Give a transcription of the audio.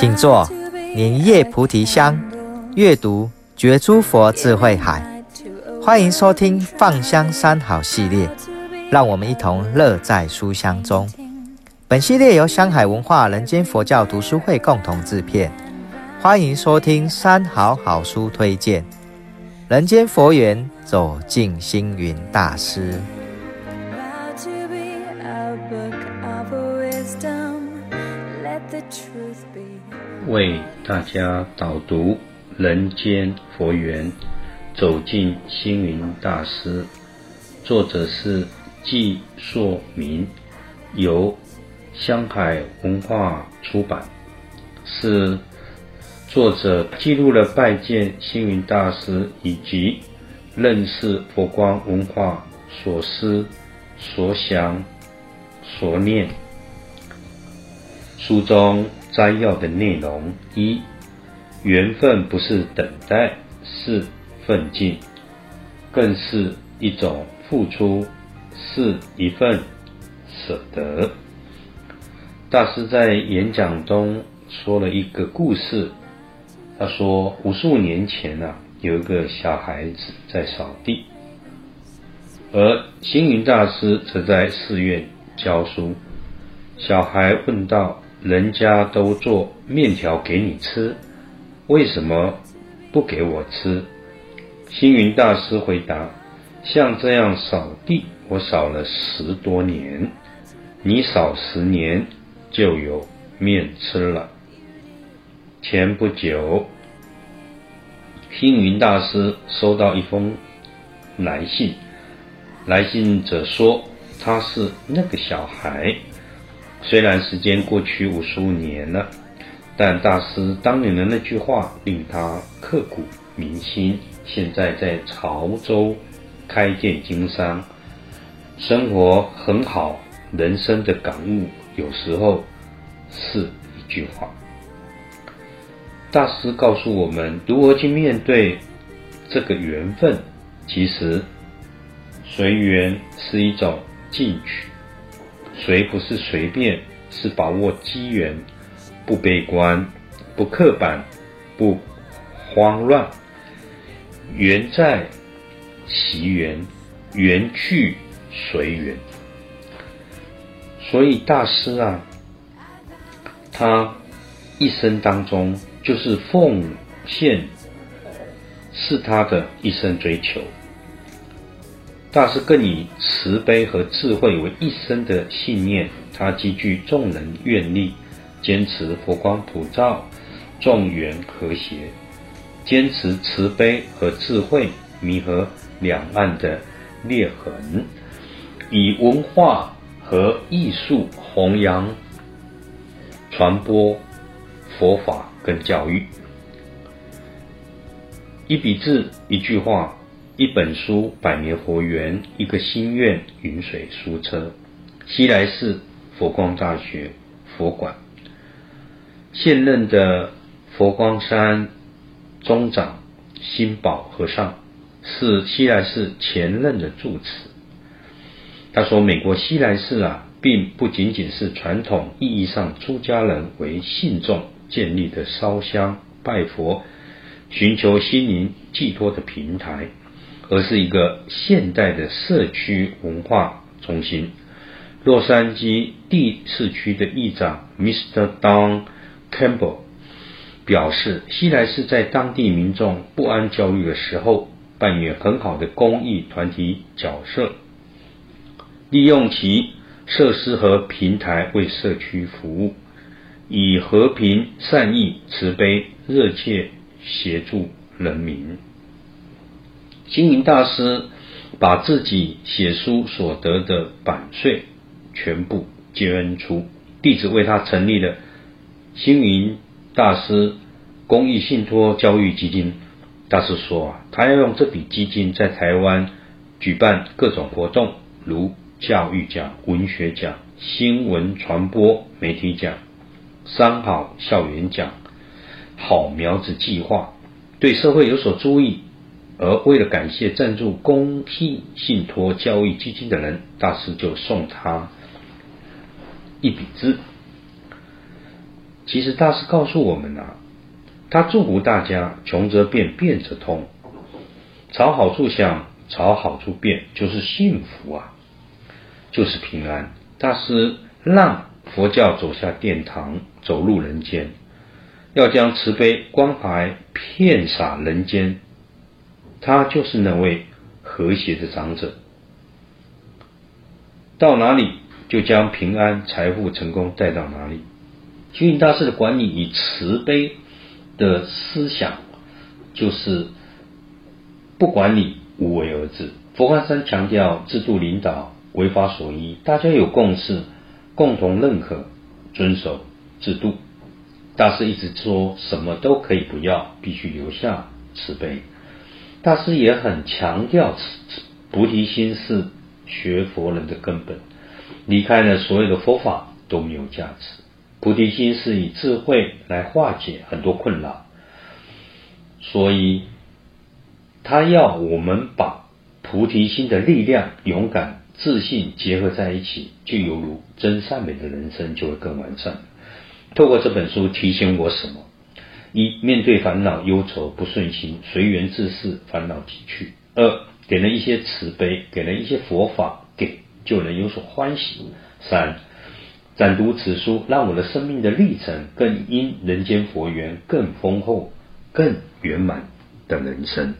请坐，莲叶菩提香，阅读觉诸佛智慧海。欢迎收听《放香三好》系列，让我们一同乐在书香中。本系列由香海文化人间佛教读书会共同制片。欢迎收听三好好书推荐，《人间佛缘》走进星云大师。为大家导读《人间佛缘》，走进星云大师。作者是纪硕明，由香海文化出版。是作者记录了拜见星云大师以及认识佛光文化所思、所想、所念。书中。摘要的内容：一、缘分不是等待，是奋进，更是一种付出，是一份舍得。大师在演讲中说了一个故事，他说，五十五年前啊，有一个小孩子在扫地，而星云大师则在寺院教书。小孩问道。人家都做面条给你吃，为什么不给我吃？星云大师回答：像这样扫地，我扫了十多年，你扫十年就有面吃了。前不久，星云大师收到一封来信，来信者说他是那个小孩。虽然时间过去五十五年了，但大师当年的那句话令他刻骨铭心。现在在潮州开店经商，生活很好。人生的感悟有时候是一句话。大师告诉我们如何去面对这个缘分。其实随缘是一种进取。随不是随便，是把握机缘，不悲观，不刻板，不慌乱。缘在，惜缘，缘去随缘。所以大师啊，他一生当中就是奉献，是他的一生追求。大师更以慈悲和智慧为一生的信念，他积聚众人愿力，坚持佛光普照，众缘和谐，坚持慈悲和智慧弥合两岸的裂痕，以文化和艺术弘扬、传播佛法跟教育。一笔字，一句话。一本书，百年佛缘；一个心愿，云水书车。西来寺佛光大学佛馆，现任的佛光山宗长心保和尚是西来寺前任的住持。他说：“美国西来寺啊，并不仅仅是传统意义上出家人为信众建立的烧香拜佛、寻求心灵寄托的平台。”而是一个现代的社区文化中心。洛杉矶第四区的议长 Mr. Don Campbell 表示，西来寺在当地民众不安焦虑的时候，扮演很好的公益团体角色，利用其设施和平台为社区服务，以和平、善意、慈悲、热切协助人民。星云大师把自己写书所得的版税全部捐出，弟子为他成立了星云大师公益信托教育基金。大师说啊，他要用这笔基金在台湾举办各种活动，如教育奖、文学奖、新闻传播媒体奖、三好校园奖、好苗子计划，对社会有所注意。而为了感谢赞助公益信托教育基金的人，大师就送他一笔字。其实大师告诉我们啊，他祝福大家穷则变，变则通，朝好处想，朝好处变，就是幸福啊，就是平安。大师让佛教走下殿堂，走入人间，要将慈悲关怀遍洒人间。他就是那位和谐的长者，到哪里就将平安、财富、成功带到哪里。虚云大师的管理以慈悲的思想，就是不管理、无为而治。佛光山强调制度领导，为法所依，大家有共识，共同认可、遵守制度。大师一直说什么都可以不要，必须留下慈悲。大师也很强调，菩提心是学佛人的根本，离开了所有的佛法都没有价值。菩提心是以智慧来化解很多困扰，所以他要我们把菩提心的力量、勇敢、自信结合在一起，就犹如真善美的人生就会更完善。透过这本书提醒我什么？一、面对烦恼、忧愁、不顺心，随缘自适，烦恼即去；二、给人一些慈悲，给人一些佛法，给就能有所欢喜；三、展读此书，让我的生命的历程更因人间佛缘更丰厚、更圆满的人生。